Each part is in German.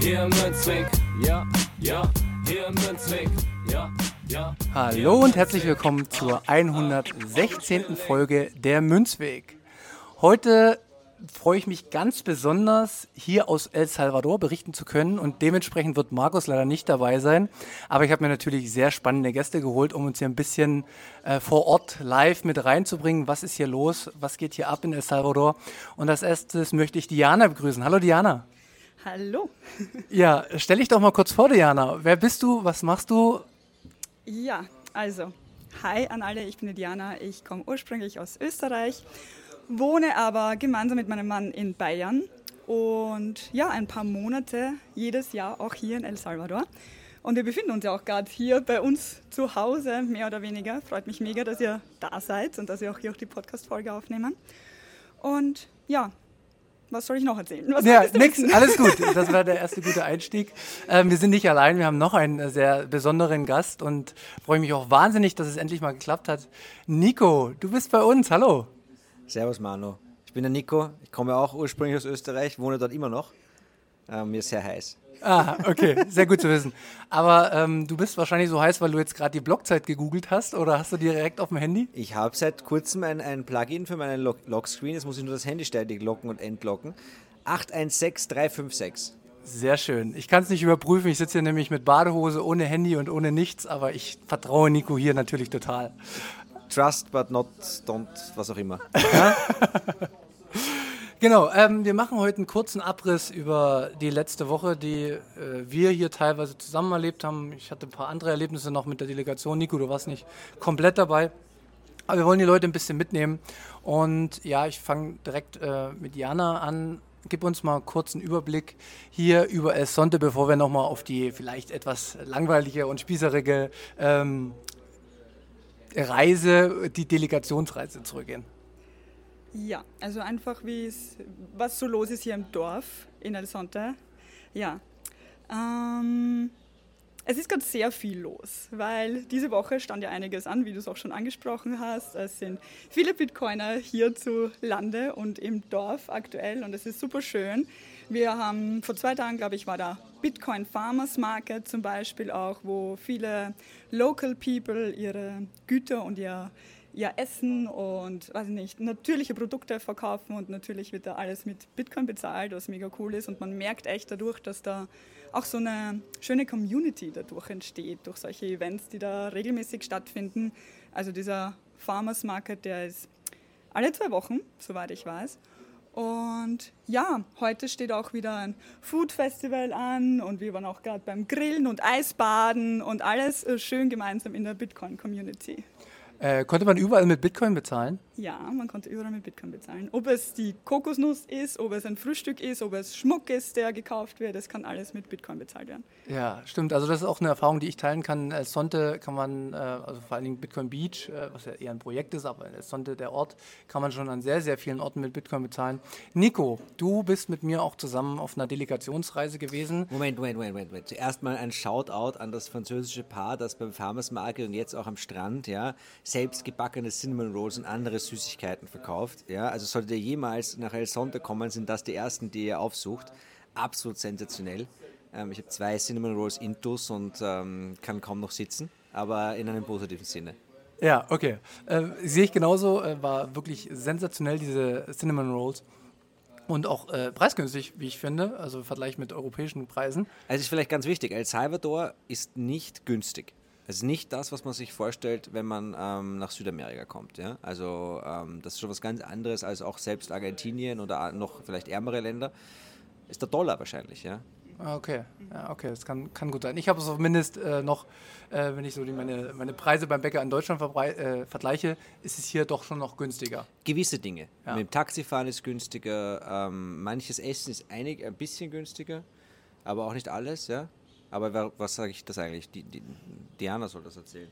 Hier im Münzweg, ja, ja, hier im Münzweg, ja, ja. Hallo und herzlich willkommen zur 116. Folge der Münzweg. Heute freue ich mich ganz besonders, hier aus El Salvador berichten zu können und dementsprechend wird Markus leider nicht dabei sein. Aber ich habe mir natürlich sehr spannende Gäste geholt, um uns hier ein bisschen äh, vor Ort live mit reinzubringen. Was ist hier los? Was geht hier ab in El Salvador? Und als erstes möchte ich Diana begrüßen. Hallo Diana. Hallo. Ja, stell dich doch mal kurz vor, Diana. Wer bist du? Was machst du? Ja, also, hi an alle, ich bin Diana. Ich komme ursprünglich aus Österreich, wohne aber gemeinsam mit meinem Mann in Bayern und ja, ein paar Monate jedes Jahr auch hier in El Salvador. Und wir befinden uns ja auch gerade hier bei uns zu Hause, mehr oder weniger. Freut mich mega, dass ihr da seid und dass wir auch hier auch die Podcast-Folge aufnehmen. Und ja, was soll ich noch erzählen? Was Ja, nix, wissen? alles gut. Das war der erste gute Einstieg. Ähm, wir sind nicht allein, wir haben noch einen äh, sehr besonderen Gast und freue mich auch wahnsinnig, dass es endlich mal geklappt hat. Nico, du bist bei uns, hallo. Servus Manu. Ich bin der Nico. Ich komme auch ursprünglich aus Österreich, wohne dort immer noch. Ähm, mir ist sehr heiß. Ah, okay, sehr gut zu wissen. Aber ähm, du bist wahrscheinlich so heiß, weil du jetzt gerade die Blockzeit gegoogelt hast oder hast du die direkt auf dem Handy? Ich habe seit kurzem ein, ein Plugin für meinen Lock Lockscreen. Jetzt muss ich nur das Handy ständig locken und entlocken. 816356. Sehr schön. Ich kann es nicht überprüfen. Ich sitze hier nämlich mit Badehose, ohne Handy und ohne nichts, aber ich vertraue Nico hier natürlich total. Trust but not don't, was auch immer. Genau, ähm, wir machen heute einen kurzen Abriss über die letzte Woche, die äh, wir hier teilweise zusammen erlebt haben. Ich hatte ein paar andere Erlebnisse noch mit der Delegation. Nico, du warst nicht komplett dabei. Aber wir wollen die Leute ein bisschen mitnehmen. Und ja, ich fange direkt äh, mit Jana an. Gib uns mal einen Überblick hier über El Sonte, bevor wir nochmal auf die vielleicht etwas langweilige und spießerige ähm, Reise, die Delegationsreise zurückgehen. Ja, also einfach wie es, was so los ist hier im Dorf in El Sonte. Ja, ähm, es ist gerade sehr viel los, weil diese Woche stand ja einiges an, wie du es auch schon angesprochen hast. Es sind viele Bitcoiner hier zu Lande und im Dorf aktuell und es ist super schön. Wir haben vor zwei Tagen, glaube ich, war da Bitcoin Farmers Market zum Beispiel auch, wo viele Local People ihre Güter und ihr ihr Essen und weiß ich nicht, natürliche Produkte verkaufen und natürlich wird da alles mit Bitcoin bezahlt, was mega cool ist und man merkt echt dadurch, dass da auch so eine schöne Community dadurch entsteht, durch solche Events, die da regelmäßig stattfinden. Also dieser Farmers Market, der ist alle zwei Wochen, soweit ich weiß. Und ja, heute steht auch wieder ein Food Festival an und wir waren auch gerade beim Grillen und Eisbaden und alles äh, schön gemeinsam in der Bitcoin Community. Äh, konnte man überall mit Bitcoin bezahlen? Ja, man konnte überall mit Bitcoin bezahlen. Ob es die Kokosnuss ist, ob es ein Frühstück ist, ob es Schmuck ist, der gekauft wird, das kann alles mit Bitcoin bezahlt werden. Ja, stimmt. Also das ist auch eine Erfahrung, die ich teilen kann. Als Sonte kann man, äh, also vor allen Dingen Bitcoin Beach, äh, was ja eher ein Projekt ist, aber als Sonte der Ort, kann man schon an sehr, sehr vielen Orten mit Bitcoin bezahlen. Nico, du bist mit mir auch zusammen auf einer Delegationsreise gewesen. Moment, Moment, Moment, Moment, Moment. Zuerst mal ein Shoutout an das französische Paar, das beim Farmers Market und jetzt auch am Strand, ja, selbst gebackene Cinnamon Rolls und andere Süßigkeiten verkauft. Ja, also solltet ihr jemals nach El Sonte kommen, sind das die ersten, die ihr aufsucht. Absolut sensationell. Ähm, ich habe zwei Cinnamon Rolls Intus und ähm, kann kaum noch sitzen, aber in einem positiven Sinne. Ja, okay. Äh, sehe ich genauso. Äh, war wirklich sensationell, diese Cinnamon Rolls. Und auch äh, preisgünstig, wie ich finde, also im Vergleich mit europäischen Preisen. Also ist vielleicht ganz wichtig, El Salvador ist nicht günstig. Es ist nicht das, was man sich vorstellt, wenn man ähm, nach Südamerika kommt. Ja? Also ähm, das ist schon was ganz anderes als auch selbst Argentinien oder noch vielleicht ärmere Länder. Ist der Dollar wahrscheinlich. Ja? Ah, okay, ja, okay, das kann, kann gut sein. Ich habe es zumindest äh, noch, äh, wenn ich so die, meine, meine Preise beim Bäcker in Deutschland äh, vergleiche, ist es hier doch schon noch günstiger. Gewisse Dinge. Ja. Mit dem Taxifahren ist günstiger, ähm, manches Essen ist einig, ein bisschen günstiger, aber auch nicht alles, ja. Aber was sage ich das eigentlich? Die, die, Diana soll das erzählen.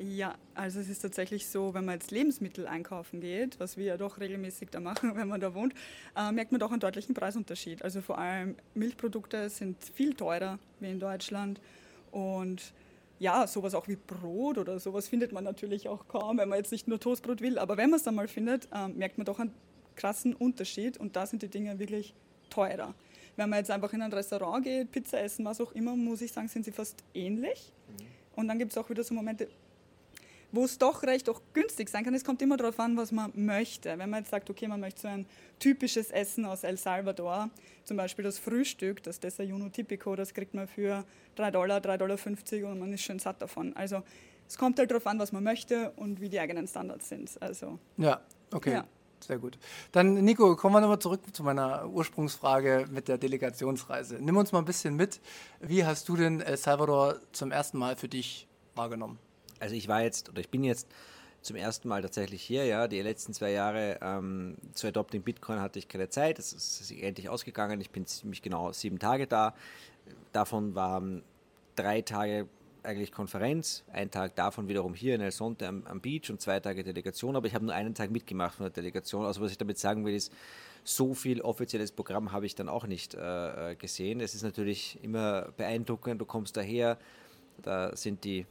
Ja, also es ist tatsächlich so, wenn man jetzt Lebensmittel einkaufen geht, was wir ja doch regelmäßig da machen, wenn man da wohnt, äh, merkt man doch einen deutlichen Preisunterschied. Also vor allem Milchprodukte sind viel teurer wie in Deutschland und ja, sowas auch wie Brot oder sowas findet man natürlich auch kaum, wenn man jetzt nicht nur Toastbrot will. Aber wenn man es dann mal findet, äh, merkt man doch einen krassen Unterschied und da sind die Dinge wirklich teurer. Wenn man jetzt einfach in ein Restaurant geht, Pizza essen, was auch immer, muss ich sagen, sind sie fast ähnlich. Mhm. Und dann gibt es auch wieder so Momente, wo es doch recht auch günstig sein kann. Es kommt immer darauf an, was man möchte. Wenn man jetzt sagt, okay, man möchte so ein typisches Essen aus El Salvador, zum Beispiel das Frühstück, das Desayuno Tipico, das kriegt man für 3 Dollar, 3,50 Dollar und man ist schön satt davon. Also es kommt halt darauf an, was man möchte und wie die eigenen Standards sind. Also, ja, okay. Ja. Sehr gut. Dann, Nico, kommen wir nochmal zurück zu meiner Ursprungsfrage mit der Delegationsreise. Nimm uns mal ein bisschen mit. Wie hast du denn El Salvador zum ersten Mal für dich wahrgenommen? also ich war jetzt oder ich bin jetzt zum ersten Mal tatsächlich hier, ja. Die letzten zwei Jahre ähm, zu Adopting Bitcoin hatte ich keine Zeit. Es ist endlich ausgegangen. Ich bin ziemlich genau sieben Tage da. Davon waren drei Tage eigentlich Konferenz, ein Tag davon wiederum hier in El Sonte am, am Beach und zwei Tage Delegation. Aber ich habe nur einen Tag mitgemacht von der Delegation. Also was ich damit sagen will, ist, so viel offizielles Programm habe ich dann auch nicht äh, äh gesehen. Es ist natürlich immer beeindruckend. Du kommst daher, da sind die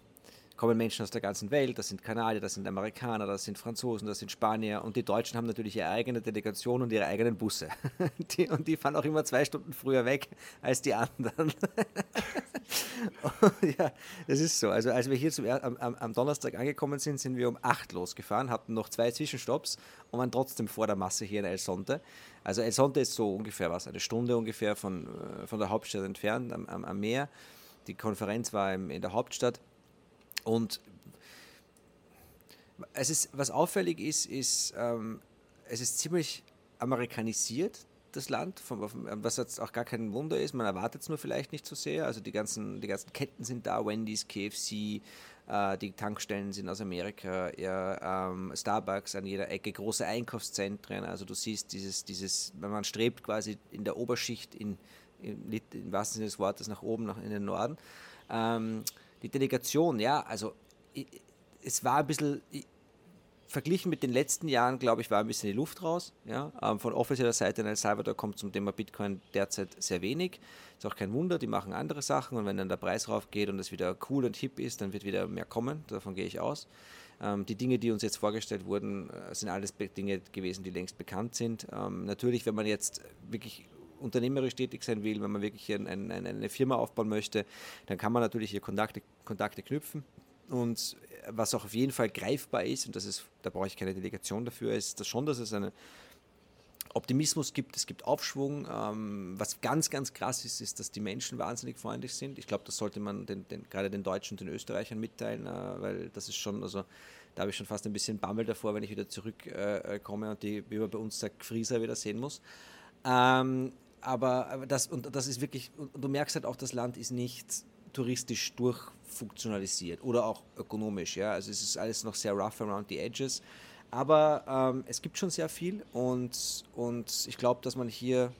kommen Menschen aus der ganzen Welt, das sind Kanadier, das sind Amerikaner, das sind Franzosen, das sind Spanier und die Deutschen haben natürlich ihre eigene Delegation und ihre eigenen Busse. Die, und die fahren auch immer zwei Stunden früher weg als die anderen. ja, das ist so. Also als wir hier zum, am, am, Donnerstag angekommen sind, sind wir um acht losgefahren, hatten noch zwei Zwischenstopps und waren trotzdem vor der Masse hier in El Sonte. Also El Sonte ist so ungefähr was, eine Stunde ungefähr von, äh, von der Hauptstadt entfernt am, am, am Meer. Die Konferenz war in der Hauptstadt und es ist, was auffällig ist, ist, ähm, es ist ziemlich amerikanisiert, das Land, was jetzt auch gar kein Wunder ist. Man erwartet es nur vielleicht nicht so sehr. Also die ganzen, die ganzen Ketten sind da, Wendy's, KFC, äh, die Tankstellen sind aus Amerika, ja, ähm, Starbucks an jeder Ecke, große Einkaufszentren. Also du siehst dieses, dieses, man strebt quasi in der Oberschicht in, in, im wahrsten Sinne des Wortes nach oben, nach in den Norden. Ähm, die Delegation, ja, also es war ein bisschen, verglichen mit den letzten Jahren, glaube ich, war ein bisschen die Luft raus. Ja? Ähm, von offizieller Seite in El Salvador kommt zum Thema Bitcoin derzeit sehr wenig. Ist auch kein Wunder, die machen andere Sachen und wenn dann der Preis raufgeht und es wieder cool und hip ist, dann wird wieder mehr kommen. Davon gehe ich aus. Ähm, die Dinge, die uns jetzt vorgestellt wurden, äh, sind alles Dinge gewesen, die längst bekannt sind. Ähm, natürlich, wenn man jetzt wirklich unternehmerisch tätig sein will, wenn man wirklich ein, ein, eine Firma aufbauen möchte, dann kann man natürlich hier Kontakte, Kontakte knüpfen. Und was auch auf jeden Fall greifbar ist, und das ist, da brauche ich keine Delegation dafür, ist das schon, dass es einen Optimismus gibt, es gibt Aufschwung. Ähm, was ganz, ganz krass ist, ist, dass die Menschen wahnsinnig freundlich sind. Ich glaube, das sollte man den, den, gerade den Deutschen und den Österreichern mitteilen, äh, weil das ist schon, also da habe ich schon fast ein bisschen Bammel davor, wenn ich wieder zurückkomme äh, und die, wie man bei uns sagt, Frieser wieder sehen muss. Ähm, aber das, und das ist wirklich, du merkst halt auch, das Land ist nicht touristisch durchfunktionalisiert oder auch ökonomisch. Ja? Also es ist alles noch sehr rough around the edges. Aber ähm, es gibt schon sehr viel und, und ich glaube, dass man hier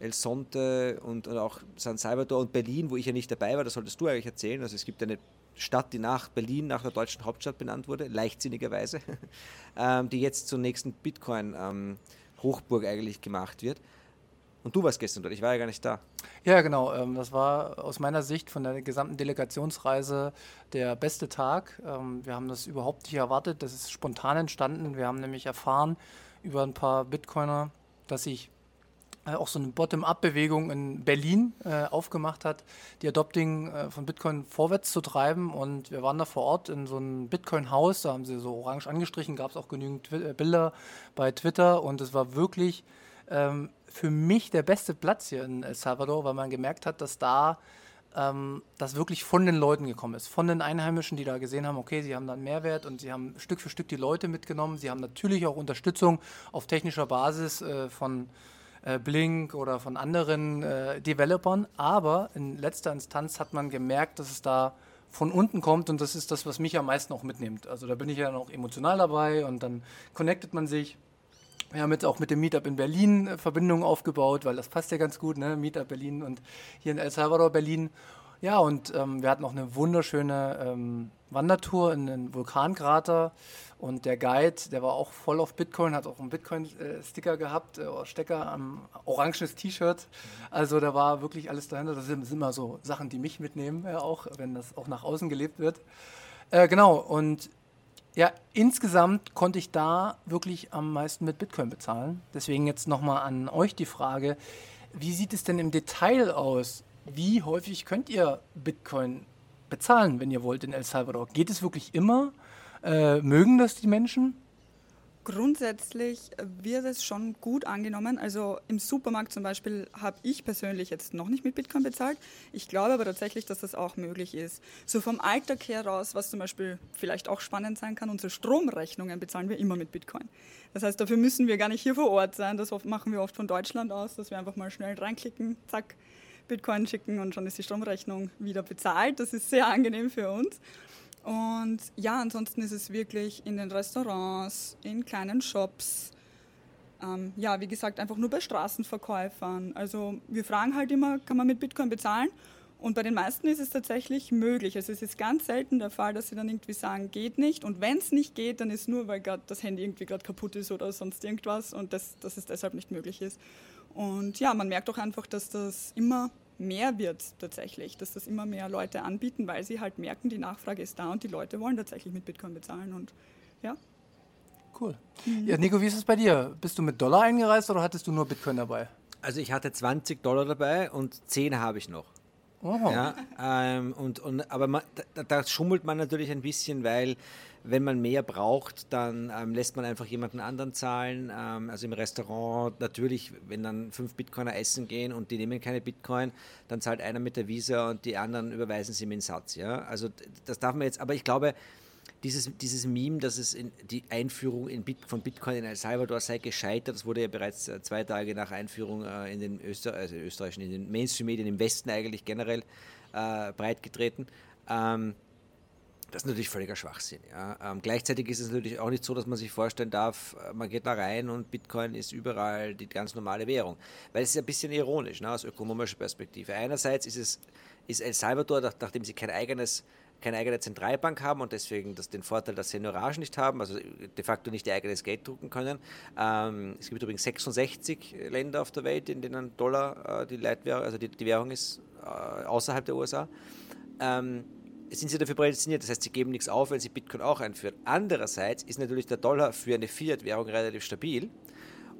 El Sonte und, und auch San Salvador und Berlin, wo ich ja nicht dabei war, das solltest du eigentlich erzählen. Also es gibt eine Stadt, die nach Berlin, nach der deutschen Hauptstadt benannt wurde, leichtsinnigerweise, ähm, die jetzt zur nächsten Bitcoin-Hochburg ähm, eigentlich gemacht wird. Und du warst gestern dort, ich war ja gar nicht da. Ja, genau. Ähm, das war aus meiner Sicht von der gesamten Delegationsreise der beste Tag. Ähm, wir haben das überhaupt nicht erwartet. Das ist spontan entstanden. Wir haben nämlich erfahren über ein paar Bitcoiner, dass sich äh, auch so eine Bottom-up-Bewegung in Berlin äh, aufgemacht hat, die Adopting äh, von Bitcoin vorwärts zu treiben. Und wir waren da vor Ort in so einem Bitcoin-Haus, da haben sie so orange angestrichen, gab es auch genügend Bilder bei Twitter und es war wirklich ähm, für mich der beste Platz hier in El Salvador, weil man gemerkt hat, dass da ähm, das wirklich von den Leuten gekommen ist, von den Einheimischen, die da gesehen haben, okay, sie haben da einen Mehrwert und sie haben Stück für Stück die Leute mitgenommen. Sie haben natürlich auch Unterstützung auf technischer Basis äh, von äh, Blink oder von anderen äh, Developern. Aber in letzter Instanz hat man gemerkt, dass es da von unten kommt und das ist das, was mich am meisten auch mitnimmt. Also da bin ich ja dann auch emotional dabei und dann connectet man sich. Wir haben jetzt auch mit dem Meetup in Berlin äh, Verbindungen aufgebaut, weil das passt ja ganz gut, ne? Meetup Berlin und hier in El Salvador Berlin. Ja, und ähm, wir hatten auch eine wunderschöne ähm, Wandertour in den Vulkankrater und der Guide, der war auch voll auf Bitcoin, hat auch einen Bitcoin-Sticker gehabt, äh, Stecker am orangenes T-Shirt. Also da war wirklich alles dahinter. Das sind, immer so Sachen, die mich mitnehmen, ja, auch, wenn das auch nach außen gelebt wird. Äh, genau, und ja, insgesamt konnte ich da wirklich am meisten mit Bitcoin bezahlen. Deswegen jetzt nochmal an euch die Frage, wie sieht es denn im Detail aus? Wie häufig könnt ihr Bitcoin bezahlen, wenn ihr wollt, in El Salvador? Geht es wirklich immer? Äh, mögen das die Menschen? Grundsätzlich wird es schon gut angenommen. Also im Supermarkt zum Beispiel habe ich persönlich jetzt noch nicht mit Bitcoin bezahlt. Ich glaube aber tatsächlich, dass das auch möglich ist. So vom Alltag her raus, was zum Beispiel vielleicht auch spannend sein kann, unsere Stromrechnungen bezahlen wir immer mit Bitcoin. Das heißt, dafür müssen wir gar nicht hier vor Ort sein. Das machen wir oft von Deutschland aus, dass wir einfach mal schnell reinklicken, zack, Bitcoin schicken und schon ist die Stromrechnung wieder bezahlt. Das ist sehr angenehm für uns. Und ja, ansonsten ist es wirklich in den Restaurants, in kleinen Shops, ähm, ja, wie gesagt, einfach nur bei Straßenverkäufern. Also wir fragen halt immer, kann man mit Bitcoin bezahlen? Und bei den meisten ist es tatsächlich möglich. Also es ist ganz selten der Fall, dass sie dann irgendwie sagen, geht nicht. Und wenn es nicht geht, dann ist nur, weil gerade das Handy irgendwie gerade kaputt ist oder sonst irgendwas und das, dass es deshalb nicht möglich ist. Und ja, man merkt auch einfach, dass das immer mehr wird tatsächlich, dass das immer mehr Leute anbieten, weil sie halt merken, die Nachfrage ist da und die Leute wollen tatsächlich mit Bitcoin bezahlen und ja. Cool. Mhm. Ja, Nico, wie ist es bei dir? Bist du mit Dollar eingereist oder hattest du nur Bitcoin dabei? Also ich hatte 20 Dollar dabei und 10 habe ich noch. Oh. Ja, ähm, und, und, aber man, da, da, schummelt man natürlich ein bisschen, weil wenn man mehr braucht, dann ähm, lässt man einfach jemanden anderen zahlen. Ähm, also im Restaurant natürlich, wenn dann fünf Bitcoiner essen gehen und die nehmen keine Bitcoin, dann zahlt einer mit der Visa und die anderen überweisen sie mit dem Satz. Ja? Also das darf man jetzt, aber ich glaube, dieses, dieses Meme, dass es in, die Einführung in Bit, von Bitcoin in El Salvador sei gescheitert, das wurde ja bereits äh, zwei Tage nach Einführung äh, in den Öster also österreichischen, in den Mainstream-Medien im Westen eigentlich generell äh, breitgetreten. Ähm, das ist natürlich völliger Schwachsinn. Ja. Ähm, gleichzeitig ist es natürlich auch nicht so, dass man sich vorstellen darf, äh, man geht da rein und Bitcoin ist überall die ganz normale Währung. Weil es ist ein bisschen ironisch ne, aus ökonomischer Perspektive. Einerseits ist es ist El Salvador, nachdem sie kein eigenes keine eigene Zentralbank haben und deswegen das, den Vorteil, dass sie Entourage nicht haben, also de facto nicht ihr eigenes Geld drucken können. Ähm, es gibt übrigens 66 Länder auf der Welt, in denen Dollar äh, die Leitwährung, also die, die Währung ist äh, außerhalb der USA. Ähm, sind sie dafür prädestiniert, das heißt, sie geben nichts auf, wenn sie Bitcoin auch einführen. Andererseits ist natürlich der Dollar für eine Fiat-Währung relativ stabil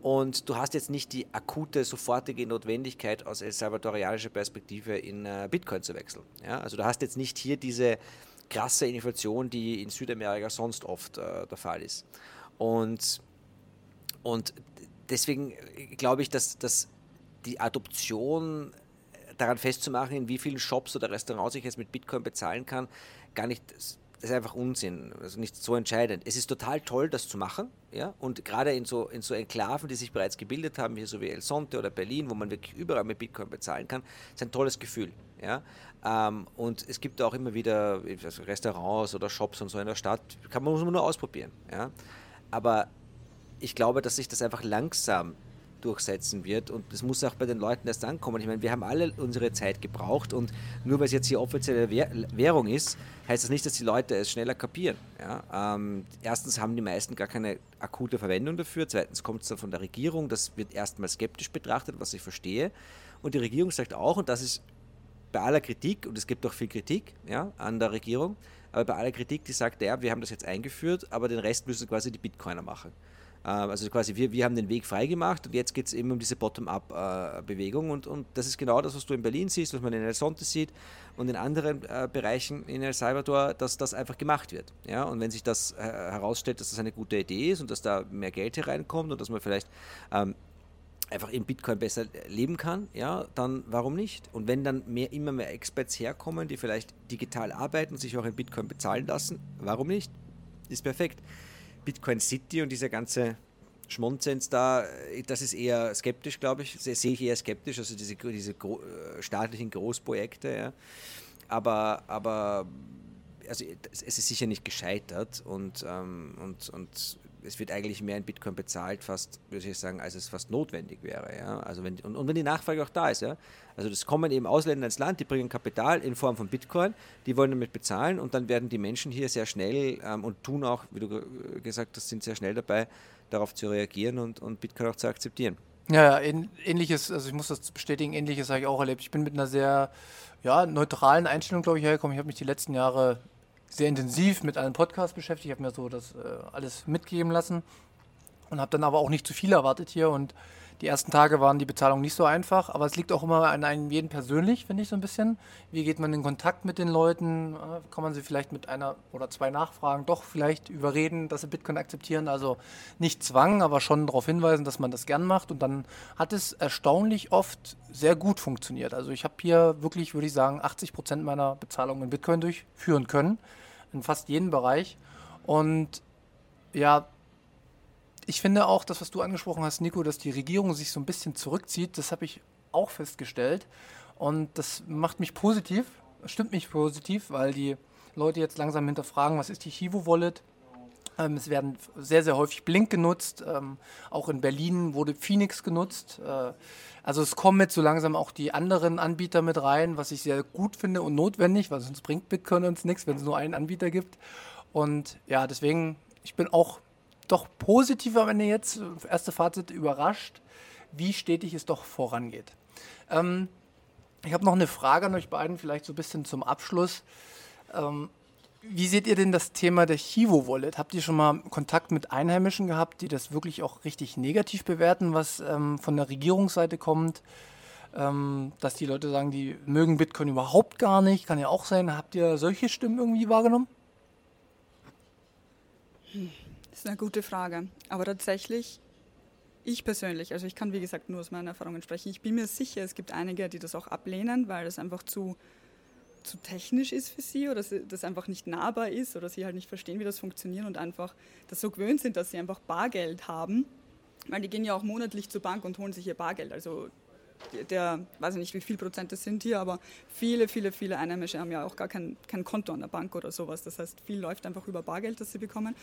und du hast jetzt nicht die akute, sofortige Notwendigkeit aus el salvadorianischer Perspektive in äh, Bitcoin zu wechseln. Ja? Also du hast jetzt nicht hier diese krasse Inflation, die in Südamerika sonst oft äh, der Fall ist. Und, und deswegen glaube ich, dass, dass die Adoption daran festzumachen, in wie vielen Shops oder Restaurants ich jetzt mit Bitcoin bezahlen kann, gar nicht ist einfach Unsinn, also nicht so entscheidend. Es ist total toll, das zu machen, ja, und gerade in so, in so Enklaven, die sich bereits gebildet haben, hier so wie El Sonte oder Berlin, wo man wirklich überall mit Bitcoin bezahlen kann, ist ein tolles Gefühl, ja. Ähm, und es gibt auch immer wieder Restaurants oder Shops und so in der Stadt, kann man, muss man nur ausprobieren, ja. Aber ich glaube, dass sich das einfach langsam durchsetzen wird. Und das muss auch bei den Leuten erst ankommen. Ich meine, wir haben alle unsere Zeit gebraucht und nur weil es jetzt hier offizielle Währung ist, heißt das nicht, dass die Leute es schneller kapieren. Ja? Ähm, erstens haben die meisten gar keine akute Verwendung dafür. Zweitens kommt es dann von der Regierung. Das wird erstmal skeptisch betrachtet, was ich verstehe. Und die Regierung sagt auch, und das ist bei aller Kritik, und es gibt auch viel Kritik ja, an der Regierung, aber bei aller Kritik, die sagt, ja, wir haben das jetzt eingeführt, aber den Rest müssen quasi die Bitcoiner machen. Ähm, also quasi wir, wir haben den Weg freigemacht und jetzt geht es eben um diese Bottom-up-Bewegung und, und das ist genau das, was du in Berlin siehst, was man in El Sonte sieht und in anderen äh, Bereichen in El Salvador, dass das einfach gemacht wird. Ja? Und wenn sich das äh, herausstellt, dass das eine gute Idee ist und dass da mehr Geld hereinkommt und dass man vielleicht ähm, einfach im Bitcoin besser leben kann, ja, dann warum nicht? Und wenn dann mehr, immer mehr Experts herkommen, die vielleicht digital arbeiten und sich auch in Bitcoin bezahlen lassen, warum nicht? Ist perfekt. Bitcoin City und dieser ganze Schmonzens da, das ist eher skeptisch, glaube ich, sehe ich eher skeptisch, also diese, diese gro äh, staatlichen Großprojekte, ja. Aber, aber also es ist sicher nicht gescheitert und, ähm, und, und es wird eigentlich mehr in Bitcoin bezahlt, fast, würde ich sagen, als es fast notwendig wäre. Ja? Also wenn, und, und wenn die Nachfrage auch da ist, ja. Also das kommen eben Ausländer ins Land, die bringen Kapital in Form von Bitcoin, die wollen damit bezahlen und dann werden die Menschen hier sehr schnell ähm, und tun auch, wie du gesagt hast, sind sehr schnell dabei, darauf zu reagieren und, und Bitcoin auch zu akzeptieren. Ja, ähnliches, also ich muss das bestätigen, ähnliches habe ich auch erlebt. Ich bin mit einer sehr ja, neutralen Einstellung, glaube ich, hergekommen. Ich habe mich die letzten Jahre sehr intensiv mit einem Podcast beschäftigt. Ich habe mir so das äh, alles mitgeben lassen und habe dann aber auch nicht zu viel erwartet hier. Und die ersten Tage waren die Bezahlung nicht so einfach, aber es liegt auch immer an einem jeden persönlich, finde ich so ein bisschen. Wie geht man in Kontakt mit den Leuten? Kann man sie vielleicht mit einer oder zwei Nachfragen doch vielleicht überreden, dass sie Bitcoin akzeptieren? Also nicht Zwang, aber schon darauf hinweisen, dass man das gern macht. Und dann hat es erstaunlich oft sehr gut funktioniert. Also ich habe hier wirklich, würde ich sagen, 80 Prozent meiner Bezahlung in Bitcoin durchführen können, in fast jedem Bereich. Und ja, ich finde auch, das, was du angesprochen hast, Nico, dass die Regierung sich so ein bisschen zurückzieht, das habe ich auch festgestellt. Und das macht mich positiv, stimmt mich positiv, weil die Leute jetzt langsam hinterfragen, was ist die Chivo-Wallet? Ähm, es werden sehr, sehr häufig Blink genutzt. Ähm, auch in Berlin wurde Phoenix genutzt. Äh, also es kommen jetzt so langsam auch die anderen Anbieter mit rein, was ich sehr gut finde und notwendig, weil sonst bringt Bitcoin uns nichts, wenn es nur einen Anbieter gibt. Und ja, deswegen, ich bin auch doch positiv am Ende jetzt, erste Fazit, überrascht, wie stetig es doch vorangeht. Ähm, ich habe noch eine Frage an euch beiden, vielleicht so ein bisschen zum Abschluss. Ähm, wie seht ihr denn das Thema der Chivo-Wallet? Habt ihr schon mal Kontakt mit Einheimischen gehabt, die das wirklich auch richtig negativ bewerten, was ähm, von der Regierungsseite kommt? Ähm, dass die Leute sagen, die mögen Bitcoin überhaupt gar nicht, kann ja auch sein. Habt ihr solche Stimmen irgendwie wahrgenommen? Hm. Das ist eine gute Frage. Aber tatsächlich, ich persönlich, also ich kann wie gesagt nur aus meinen Erfahrungen sprechen, ich bin mir sicher, es gibt einige, die das auch ablehnen, weil das einfach zu, zu technisch ist für sie oder das einfach nicht nahbar ist oder sie halt nicht verstehen, wie das funktioniert und einfach das so gewöhnt sind, dass sie einfach Bargeld haben. Weil die gehen ja auch monatlich zur Bank und holen sich ihr Bargeld. Also der, weiß ich nicht, wie viel Prozent das sind hier, aber viele, viele, viele Einheimische haben ja auch gar kein, kein Konto an der Bank oder sowas. Das heißt, viel läuft einfach über Bargeld, das sie bekommen.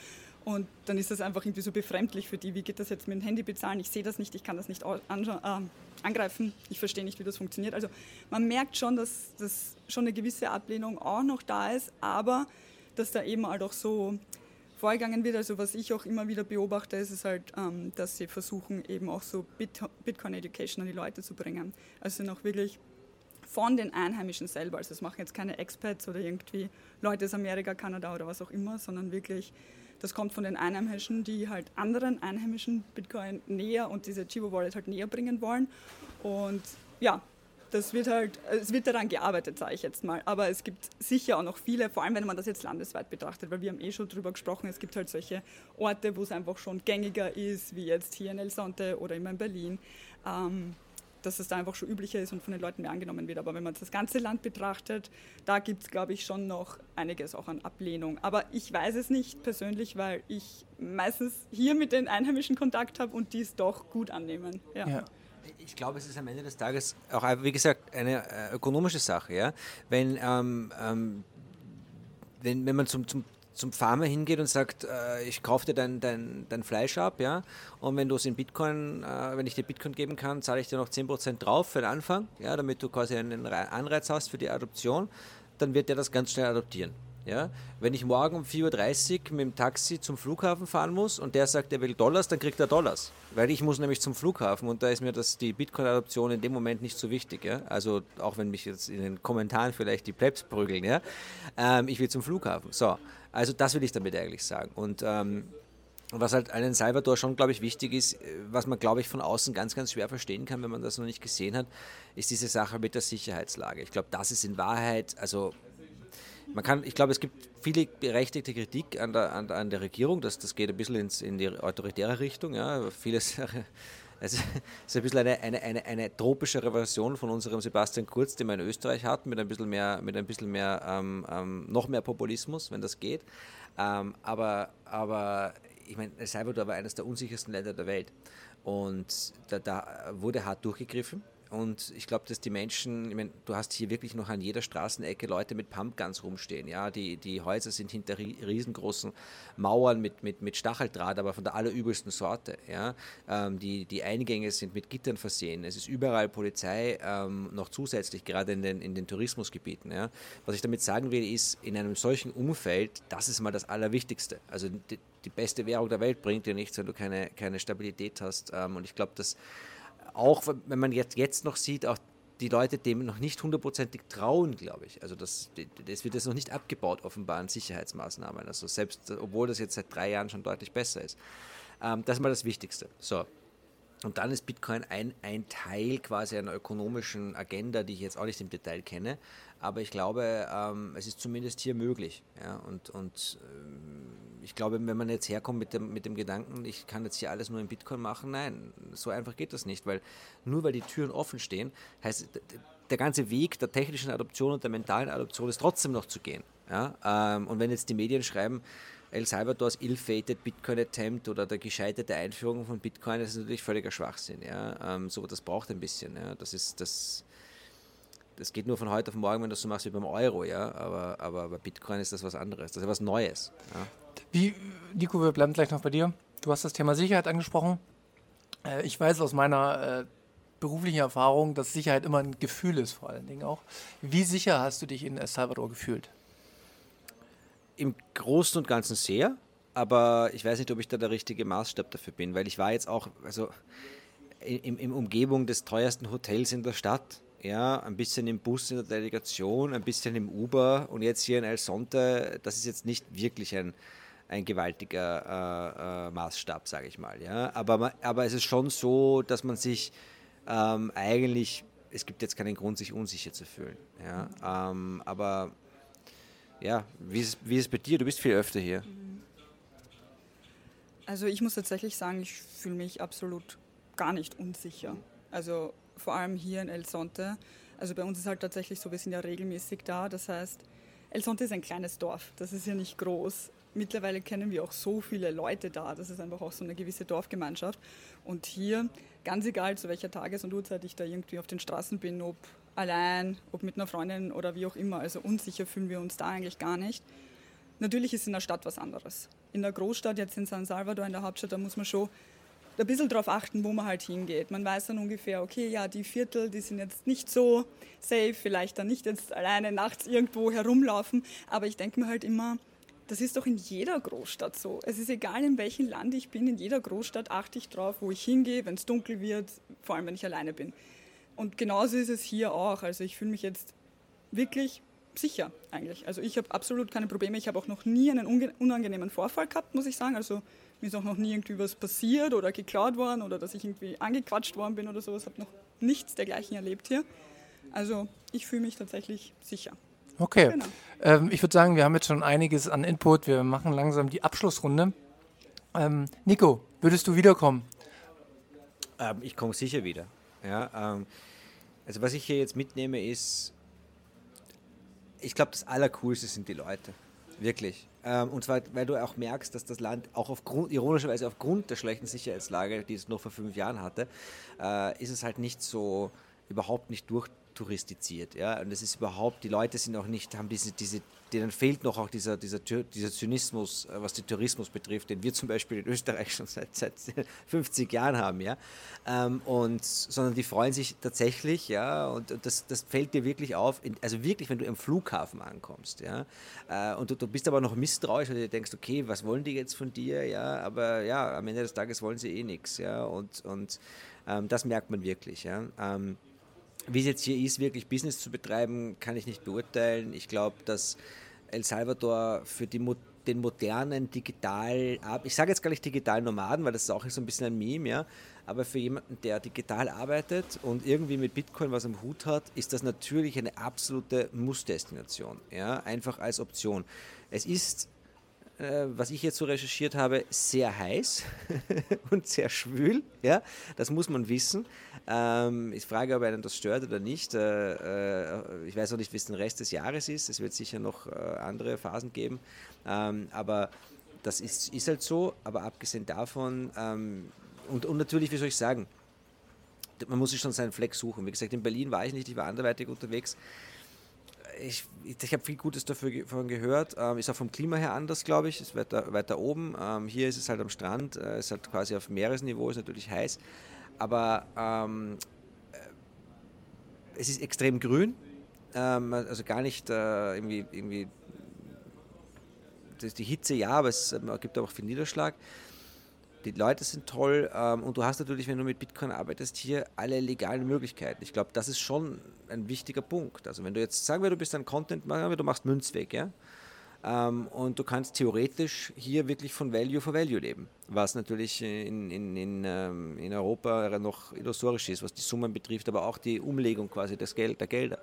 Und dann ist das einfach irgendwie so befremdlich für die. Wie geht das jetzt mit dem Handy bezahlen? Ich sehe das nicht, ich kann das nicht äh, angreifen, ich verstehe nicht, wie das funktioniert. Also man merkt schon, dass, dass schon eine gewisse Ablehnung auch noch da ist, aber dass da eben halt auch so vorgegangen wird. Also was ich auch immer wieder beobachte, ist es halt, ähm, dass sie versuchen eben auch so Bit Bitcoin Education an die Leute zu bringen. Also noch wirklich von den Einheimischen selber. Also es machen jetzt keine Expats oder irgendwie Leute aus Amerika, Kanada oder was auch immer, sondern wirklich, das kommt von den Einheimischen, die halt anderen Einheimischen Bitcoin näher und diese Chivo Wallet halt näher bringen wollen. Und ja, das wird halt, es wird daran gearbeitet, sage ich jetzt mal. Aber es gibt sicher auch noch viele, vor allem wenn man das jetzt landesweit betrachtet, weil wir haben eh schon drüber gesprochen, es gibt halt solche Orte, wo es einfach schon gängiger ist, wie jetzt hier in El Sonte oder immer in Berlin, ähm, dass es da einfach schon üblicher ist und von den Leuten mehr angenommen wird. Aber wenn man das ganze Land betrachtet, da gibt es, glaube ich, schon noch einiges auch an Ablehnung. Aber ich weiß es nicht persönlich, weil ich meistens hier mit den Einheimischen Kontakt habe und die es doch gut annehmen. ja. ja ich glaube, es ist am Ende des Tages auch, wie gesagt, eine äh, ökonomische Sache. Ja? Wenn, ähm, ähm, wenn, wenn man zum, zum, zum Farmer hingeht und sagt, äh, ich kaufe dir dein, dein, dein Fleisch ab, ja, und wenn du es in Bitcoin, äh, wenn ich dir Bitcoin geben kann, zahle ich dir noch 10% drauf für den Anfang, ja, damit du quasi einen Anreiz hast für die Adoption, dann wird der das ganz schnell adoptieren. Ja? Wenn ich morgen um 4.30 Uhr mit dem Taxi zum Flughafen fahren muss und der sagt, er will Dollars, dann kriegt er Dollars. Weil ich muss nämlich zum Flughafen und da ist mir das, die Bitcoin-Adoption in dem Moment nicht so wichtig. Ja? Also auch wenn mich jetzt in den Kommentaren vielleicht die Plebs prügeln, ja? Ähm, ich will zum Flughafen. So, also das will ich damit eigentlich sagen. Und ähm, was halt einen Salvador schon, glaube ich, wichtig ist, was man, glaube ich, von außen ganz, ganz schwer verstehen kann, wenn man das noch nicht gesehen hat, ist diese Sache mit der Sicherheitslage. Ich glaube, das ist in Wahrheit, also man kann, ich glaube, es gibt viele berechtigte Kritik an der, an, an der Regierung, das, das geht ein bisschen ins, in die autoritäre Richtung. Ja. Vieles, es ist ein bisschen eine, eine, eine, eine tropischere Version von unserem Sebastian Kurz, den wir in Österreich hatten, mit ein bisschen mehr, mit ein bisschen mehr ähm, ähm, noch mehr Populismus, wenn das geht. Ähm, aber, aber ich meine, El Salvador war eines der unsichersten Länder der Welt. Und da, da wurde hart durchgegriffen. Und ich glaube, dass die Menschen, ich meine, du hast hier wirklich noch an jeder Straßenecke Leute mit Pumpguns rumstehen. Ja, die, die Häuser sind hinter riesengroßen Mauern mit, mit, mit Stacheldraht, aber von der allerübelsten Sorte. Ja, ähm, die, die Eingänge sind mit Gittern versehen. Es ist überall Polizei, ähm, noch zusätzlich, gerade in den, in den Tourismusgebieten. Ja. Was ich damit sagen will, ist, in einem solchen Umfeld, das ist mal das Allerwichtigste. Also die, die beste Währung der Welt bringt dir nichts, wenn du keine, keine Stabilität hast. Ähm, und ich glaube, dass auch wenn man jetzt, jetzt noch sieht, auch die Leute dem noch nicht hundertprozentig trauen, glaube ich. Also das, das wird jetzt noch nicht abgebaut, offenbar an Sicherheitsmaßnahmen. Also selbst, obwohl das jetzt seit drei Jahren schon deutlich besser ist. Ähm, das ist mal das Wichtigste. So. Und dann ist Bitcoin ein, ein Teil quasi einer ökonomischen Agenda, die ich jetzt auch nicht im Detail kenne. Aber ich glaube, ähm, es ist zumindest hier möglich. Ja? Und, und ähm, ich glaube, wenn man jetzt herkommt mit dem, mit dem Gedanken, ich kann jetzt hier alles nur in Bitcoin machen, nein, so einfach geht das nicht, weil nur weil die Türen offen stehen, heißt der ganze Weg der technischen Adoption und der mentalen Adoption ist trotzdem noch zu gehen. Ja? Ähm, und wenn jetzt die Medien schreiben, El Salvadors ill-fated Bitcoin-Attempt oder der gescheiterte Einführung von Bitcoin, das ist natürlich völliger Schwachsinn. Ja? Ähm, so, das braucht ein bisschen. Ja? Das ist das das geht nur von heute auf morgen, wenn du das so machst wie beim Euro, ja. Aber, aber bei Bitcoin ist das was anderes. Das ist was Neues. Ja? Wie, Nico, wir bleiben gleich noch bei dir. Du hast das Thema Sicherheit angesprochen. Äh, ich weiß aus meiner äh, beruflichen Erfahrung, dass Sicherheit immer ein Gefühl ist, vor allen Dingen auch. Wie sicher hast du dich in El Salvador gefühlt? Im Großen und Ganzen sehr, aber ich weiß nicht, ob ich da der richtige Maßstab dafür bin, weil ich war jetzt auch, also in, in Umgebung des teuersten Hotels in der Stadt ja, ein bisschen im Bus in der Delegation, ein bisschen im Uber und jetzt hier in El Sonte, das ist jetzt nicht wirklich ein, ein gewaltiger äh, äh, Maßstab, sage ich mal. Ja? Aber, aber es ist schon so, dass man sich ähm, eigentlich, es gibt jetzt keinen Grund, sich unsicher zu fühlen. Ja? Ähm, aber ja, wie ist, wie ist es bei dir? Du bist viel öfter hier. Also ich muss tatsächlich sagen, ich fühle mich absolut gar nicht unsicher. Also vor allem hier in El Sonte. Also bei uns ist halt tatsächlich so, wir sind ja regelmäßig da. Das heißt, El Sonte ist ein kleines Dorf, das ist ja nicht groß. Mittlerweile kennen wir auch so viele Leute da, das ist einfach auch so eine gewisse Dorfgemeinschaft. Und hier, ganz egal zu welcher Tages- und Uhrzeit ich da irgendwie auf den Straßen bin, ob allein, ob mit einer Freundin oder wie auch immer, also unsicher fühlen wir uns da eigentlich gar nicht. Natürlich ist in der Stadt was anderes. In der Großstadt, jetzt in San Salvador, in der Hauptstadt, da muss man schon ein bisschen darauf achten, wo man halt hingeht. Man weiß dann ungefähr, okay, ja, die Viertel, die sind jetzt nicht so safe, vielleicht dann nicht jetzt alleine nachts irgendwo herumlaufen, aber ich denke mir halt immer, das ist doch in jeder Großstadt so. Es ist egal, in welchem Land ich bin, in jeder Großstadt achte ich drauf, wo ich hingehe, wenn es dunkel wird, vor allem wenn ich alleine bin. Und genauso ist es hier auch. Also ich fühle mich jetzt wirklich sicher eigentlich. Also ich habe absolut keine Probleme. Ich habe auch noch nie einen unangenehmen Vorfall gehabt, muss ich sagen. Also mir ist auch noch nie irgendwie was passiert oder geklaut worden oder dass ich irgendwie angequatscht worden bin oder sowas. Ich habe noch nichts dergleichen erlebt hier. Also ich fühle mich tatsächlich sicher. Okay. Genau. Ähm, ich würde sagen, wir haben jetzt schon einiges an Input. Wir machen langsam die Abschlussrunde. Ähm, Nico, würdest du wiederkommen? Ähm, ich komme sicher wieder. Ja, ähm, also was ich hier jetzt mitnehme ist, ich glaube, das Allercoolste sind die Leute. Wirklich. Ähm, und zwar, weil du auch merkst, dass das Land auch aufgrund, ironischerweise aufgrund der schlechten Sicherheitslage, die es noch vor fünf Jahren hatte, äh, ist es halt nicht so, überhaupt nicht durch touristiziert. Ja? Und es ist überhaupt, die Leute sind auch nicht, haben diese, diese, denen fehlt noch auch dieser, dieser, dieser Zynismus, äh, was den Tourismus betrifft, den wir zum Beispiel in Österreich schon seit, seit 50 Jahren haben, ja. Ähm, und, sondern die freuen sich tatsächlich, ja, und, und das, das fällt dir wirklich auf, also wirklich, wenn du am Flughafen ankommst, ja, äh, und du, du bist aber noch misstrauisch, weil du denkst, okay, was wollen die jetzt von dir, ja, aber ja, am Ende des Tages wollen sie eh nichts, ja, und, und ähm, das merkt man wirklich, ja. Ähm, wie es jetzt hier ist, wirklich Business zu betreiben, kann ich nicht beurteilen. Ich glaube, dass El Salvador für die, den modernen digital, ich sage jetzt gar nicht digital Nomaden, weil das ist auch so ein bisschen ein Meme, ja, aber für jemanden, der digital arbeitet und irgendwie mit Bitcoin was am Hut hat, ist das natürlich eine absolute Muss-Destination, ja, einfach als Option. Es ist äh, was ich jetzt so recherchiert habe, sehr heiß und sehr schwül. Ja, das muss man wissen. Ähm, ich frage, ob einen das stört oder nicht. Äh, äh, ich weiß auch nicht, wie es den Rest des Jahres ist. Es wird sicher noch äh, andere Phasen geben. Ähm, aber das ist, ist halt so, aber abgesehen davon, ähm, und, und natürlich, wie soll ich sagen, man muss sich schon seinen Fleck suchen. Wie gesagt, in Berlin war ich nicht, ich war anderweitig unterwegs. Ich, ich, habe viel Gutes davon gehört. Ähm, ist auch vom Klima her anders, glaube ich. Ist weiter, weiter oben. Ähm, hier ist es halt am Strand, äh, ist halt quasi auf Meeresniveau, ist natürlich heiß. Aber ähm, äh, es ist extrem grün. Ähm, also gar nicht äh, irgendwie, irgendwie die Hitze ja, aber es äh, gibt auch viel Niederschlag die Leute sind toll ähm, und du hast natürlich, wenn du mit Bitcoin arbeitest, hier alle legalen Möglichkeiten. Ich glaube, das ist schon ein wichtiger Punkt. Also wenn du jetzt, sagen wir, du bist ein Content-Macher, du machst Münzweg, ja, ähm, und du kannst theoretisch hier wirklich von Value for Value leben, was natürlich in, in, in, ähm, in Europa noch illusorisch ist, was die Summen betrifft, aber auch die Umlegung quasi des Geld, der Gelder.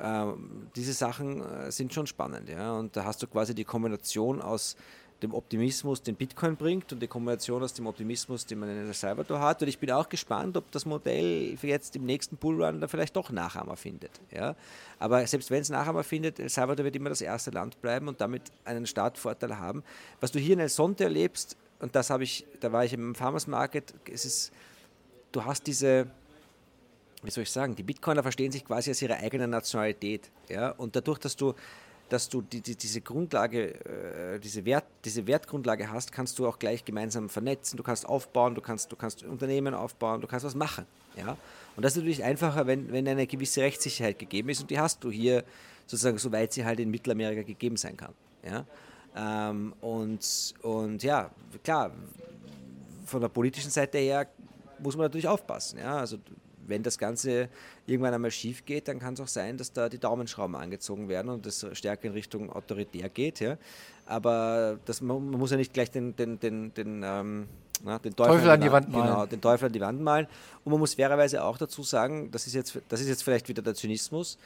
Ähm, diese Sachen äh, sind schon spannend, ja, und da hast du quasi die Kombination aus dem Optimismus, den Bitcoin bringt und die Kombination aus dem Optimismus, den man in El Salvador hat. Und ich bin auch gespannt, ob das Modell jetzt im nächsten Bullrun da vielleicht doch Nachahmer findet. Ja? Aber selbst wenn es Nachahmer findet, El Salvador wird immer das erste Land bleiben und damit einen Startvorteil haben. Was du hier in El Sonte erlebst, und das habe ich, da war ich im Farmers Market, es ist, du hast diese, wie soll ich sagen, die Bitcoiner verstehen sich quasi als ihre eigene Nationalität. Ja? Und dadurch, dass du dass du die, die, diese Grundlage, äh, diese, Wert, diese Wertgrundlage hast, kannst du auch gleich gemeinsam vernetzen, du kannst aufbauen, du kannst, du kannst Unternehmen aufbauen, du kannst was machen. Ja? Und das ist natürlich einfacher, wenn, wenn eine gewisse Rechtssicherheit gegeben ist und die hast du hier sozusagen, soweit sie halt in Mittelamerika gegeben sein kann. Ja? Ähm, und, und ja, klar, von der politischen Seite her muss man natürlich aufpassen. Ja? Also wenn das Ganze irgendwann einmal schief geht, dann kann es auch sein, dass da die Daumenschrauben angezogen werden und es stärker in Richtung autoritär geht. Ja? Aber das, man, man muss ja nicht gleich den, den, den, den ähm, na, den Teufel, Teufel, an die Wand malen. Genau, den Teufel an die Wand malen. Und man muss fairerweise auch dazu sagen, das ist jetzt, das ist jetzt vielleicht wieder der Zynismus,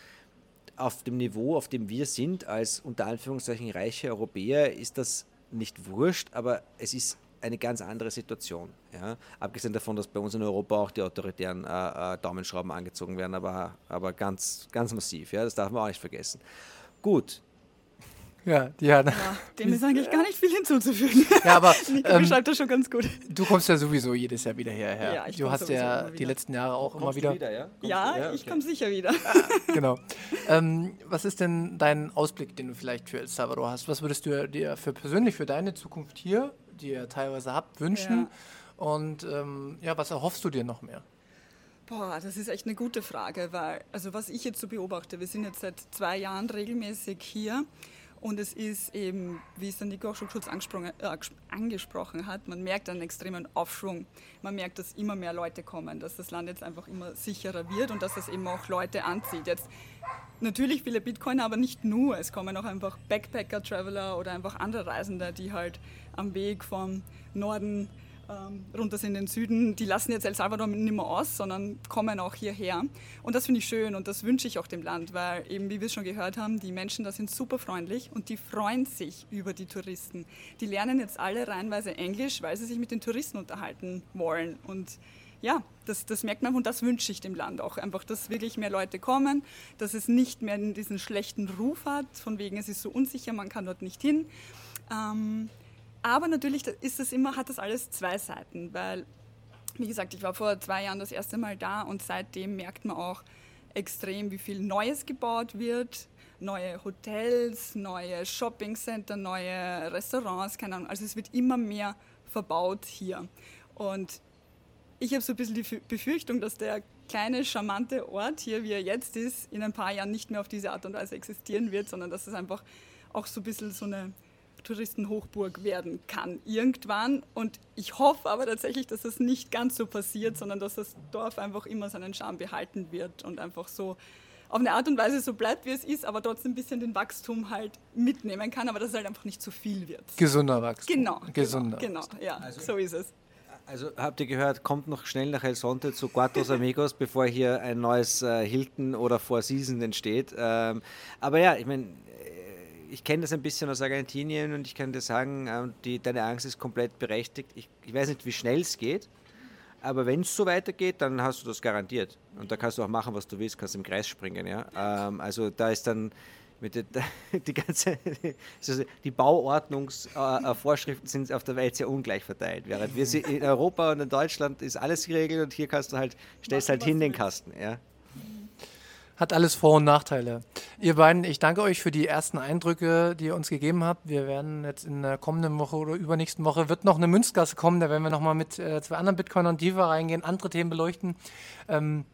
auf dem Niveau, auf dem wir sind, als unter Anführungszeichen reiche Europäer, ist das nicht wurscht, aber es ist eine ganz andere Situation. Ja? Abgesehen davon, dass bei uns in Europa auch die autoritären äh, äh, Daumenschrauben angezogen werden, aber, aber ganz, ganz massiv. Ja? Das darf man auch nicht vergessen. Gut. Ja, Diana. Ja, dem ist eigentlich gar nicht viel hinzuzufügen. Ja, aber Nico ähm, beschreibt das schon ganz gut. Du kommst ja sowieso jedes Jahr wieder hierher. Ja, ich du hast ja die letzten Jahre auch immer wieder. wieder ja, ja ja, ich komme sicher wieder. genau. Ähm, was ist denn dein Ausblick, den du vielleicht für El Salvador hast? Was würdest du dir für persönlich für deine Zukunft hier die ihr teilweise habt, wünschen? Ja. Und ähm, ja, was erhoffst du dir noch mehr? Boah, das ist echt eine gute Frage, weil, also was ich jetzt so beobachte, wir sind jetzt seit zwei Jahren regelmäßig hier und es ist eben, wie es schon kurz angesprochen, äh, angesprochen hat, man merkt einen extremen Aufschwung. Man merkt, dass immer mehr Leute kommen, dass das Land jetzt einfach immer sicherer wird und dass das eben auch Leute anzieht. Jetzt natürlich viele Bitcoiner, aber nicht nur. Es kommen auch einfach Backpacker, Traveler oder einfach andere Reisende, die halt am Weg vom Norden ähm, runter in den Süden, die lassen jetzt El Salvador nicht mehr aus, sondern kommen auch hierher. Und das finde ich schön und das wünsche ich auch dem Land, weil eben, wie wir es schon gehört haben, die Menschen da sind super freundlich und die freuen sich über die Touristen. Die lernen jetzt alle reinweise Englisch, weil sie sich mit den Touristen unterhalten wollen. Und ja, das, das merkt man und das wünsche ich dem Land auch. Einfach, dass wirklich mehr Leute kommen, dass es nicht mehr diesen schlechten Ruf hat, von wegen es ist so unsicher, man kann dort nicht hin. Ähm, aber natürlich ist das immer, hat das alles zwei Seiten, weil, wie gesagt, ich war vor zwei Jahren das erste Mal da und seitdem merkt man auch extrem, wie viel Neues gebaut wird. Neue Hotels, neue Shoppingcenter, neue Restaurants, keine Ahnung. Also es wird immer mehr verbaut hier. Und ich habe so ein bisschen die Befürchtung, dass der kleine, charmante Ort hier, wie er jetzt ist, in ein paar Jahren nicht mehr auf diese Art und Weise existieren wird, sondern dass es einfach auch so ein bisschen so eine Touristenhochburg werden kann irgendwann. Und ich hoffe aber tatsächlich, dass das nicht ganz so passiert, sondern dass das Dorf einfach immer seinen Charme behalten wird und einfach so auf eine Art und Weise so bleibt, wie es ist, aber trotzdem ein bisschen den Wachstum halt mitnehmen kann, aber dass es halt einfach nicht zu viel wird. Gesunder Wachstum. Genau. Gesunder. Genau, genau ja, also, so ist es. Also habt ihr gehört, kommt noch schnell nach El Sonte zu Cuatros Amigos, bevor hier ein neues äh, Hilton oder Four Seasons entsteht. Ähm, aber ja, ich meine, ich kenne das ein bisschen aus Argentinien und ich kann dir sagen, äh, die, deine Angst ist komplett berechtigt. Ich, ich weiß nicht, wie schnell es geht, aber wenn es so weitergeht, dann hast du das garantiert. Und da kannst du auch machen, was du willst, kannst im Kreis springen. Ja? Ähm, also da ist dann Mit der, die ganze, die Bauordnungsvorschriften sind auf der Welt sehr ungleich verteilt. Während wir in Europa und in Deutschland ist alles geregelt und hier kannst du halt, stellst halt hin den Kasten. Ja. Hat alles Vor- und Nachteile. Ihr beiden, ich danke euch für die ersten Eindrücke, die ihr uns gegeben habt. Wir werden jetzt in der kommenden Woche oder übernächsten Woche wird noch eine Münzgasse kommen. Da werden wir nochmal mit äh, zwei anderen Bitcoinern Diva reingehen, andere Themen beleuchten. Ähm,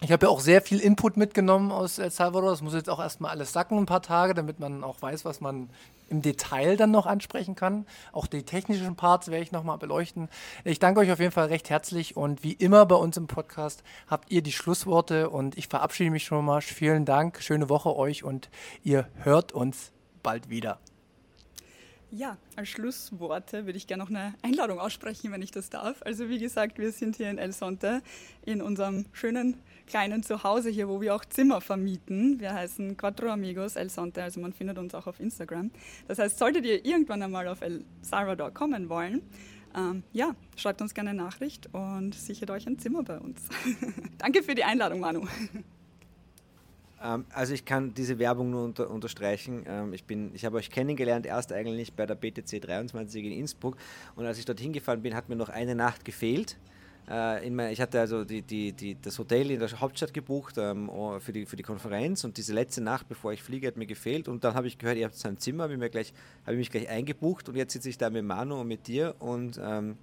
ich habe ja auch sehr viel Input mitgenommen aus El Salvador. Das muss jetzt auch erstmal alles sacken, ein paar Tage, damit man auch weiß, was man im Detail dann noch ansprechen kann. Auch die technischen Parts werde ich nochmal beleuchten. Ich danke euch auf jeden Fall recht herzlich und wie immer bei uns im Podcast habt ihr die Schlussworte und ich verabschiede mich schon mal. Vielen Dank, schöne Woche euch und ihr hört uns bald wieder. Ja, als Schlussworte würde ich gerne noch eine Einladung aussprechen, wenn ich das darf. Also wie gesagt, wir sind hier in El Sonte in unserem schönen kleinen Zuhause hier, wo wir auch Zimmer vermieten. Wir heißen Quattro Amigos El Sonte, also man findet uns auch auf Instagram. Das heißt, solltet ihr irgendwann einmal auf El Salvador kommen wollen, ähm, ja, schreibt uns gerne eine Nachricht und sichert euch ein Zimmer bei uns. Danke für die Einladung, Manu. Ähm, also ich kann diese Werbung nur unter, unterstreichen. Ähm, ich, ich habe euch kennengelernt erst eigentlich bei der BTC 23 in Innsbruck und als ich dorthin gefahren bin, hat mir noch eine Nacht gefehlt. Äh, ich hatte also die, die, die, das Hotel in der Hauptstadt gebucht ähm, oh, für, die, für die Konferenz und diese letzte Nacht, bevor ich fliege, hat mir gefehlt und dann habe ich gehört, ihr habt ein Zimmer, habe ich, habe ich mich gleich eingebucht und jetzt sitze ich da mit Manu und mit dir und ähm,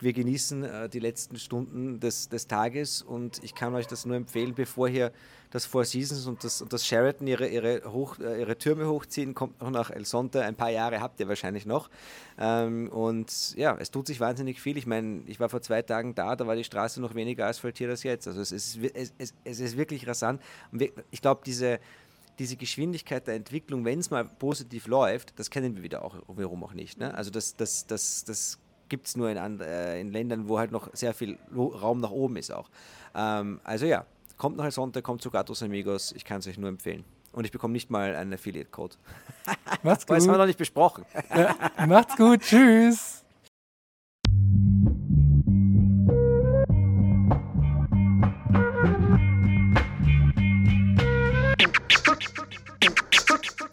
wir genießen äh, die letzten Stunden des, des Tages und ich kann euch das nur empfehlen, bevor hier das Four Seasons und das, und das Sheraton ihre, ihre, hoch, äh, ihre Türme hochziehen, kommt noch nach El Sonte. Ein paar Jahre habt ihr wahrscheinlich noch. Ähm, und ja, es tut sich wahnsinnig viel. Ich meine, ich war vor zwei Tagen da, da war die Straße noch weniger asphaltiert als jetzt. Also es ist, es, es, es ist wirklich rasant. Und ich glaube, diese diese Geschwindigkeit der Entwicklung, wenn es mal positiv läuft, das kennen wir wieder auch wiederum auch nicht. Ne? Also das, das, das, das gibt es nur in, äh, in, Ländern, wo halt noch sehr viel Raum nach oben ist auch. Ähm, also ja, kommt noch Sonntag, kommt zu Gatos Amigos. Ich kann es euch nur empfehlen. Und ich bekomme nicht mal einen Affiliate-Code. Macht's gut. Das haben wir noch nicht besprochen. Ja, macht's gut. Tschüss.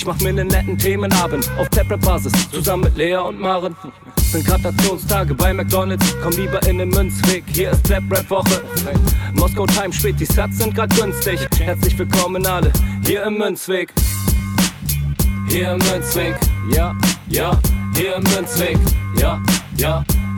Ich mach mir einen netten Themenabend auf Tablet-Basis, zusammen mit Lea und Maren. Sind Gratationstage bei McDonalds, komm lieber in den Münzweg, hier ist Flap Rap Woche. Moskau Time spät, die Sats sind grad günstig. Herzlich willkommen alle, hier im Münzweg. Hier im Münzweg, ja, ja, hier im Münzweg, ja, ja,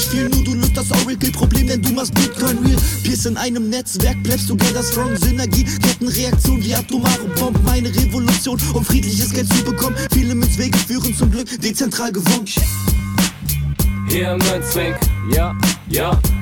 viel, nur du löst das Oracle-Problem, denn du machst Bitcoin real. Pierce in einem Netzwerk, bleibst together strong, Synergie, Kettenreaktion wie atomare Bomben, meine Revolution, um friedliches Geld zu bekommen. Viele Münzwege führen zum Glück dezentral gewonnen. Hier im Münzweg, ja, ja,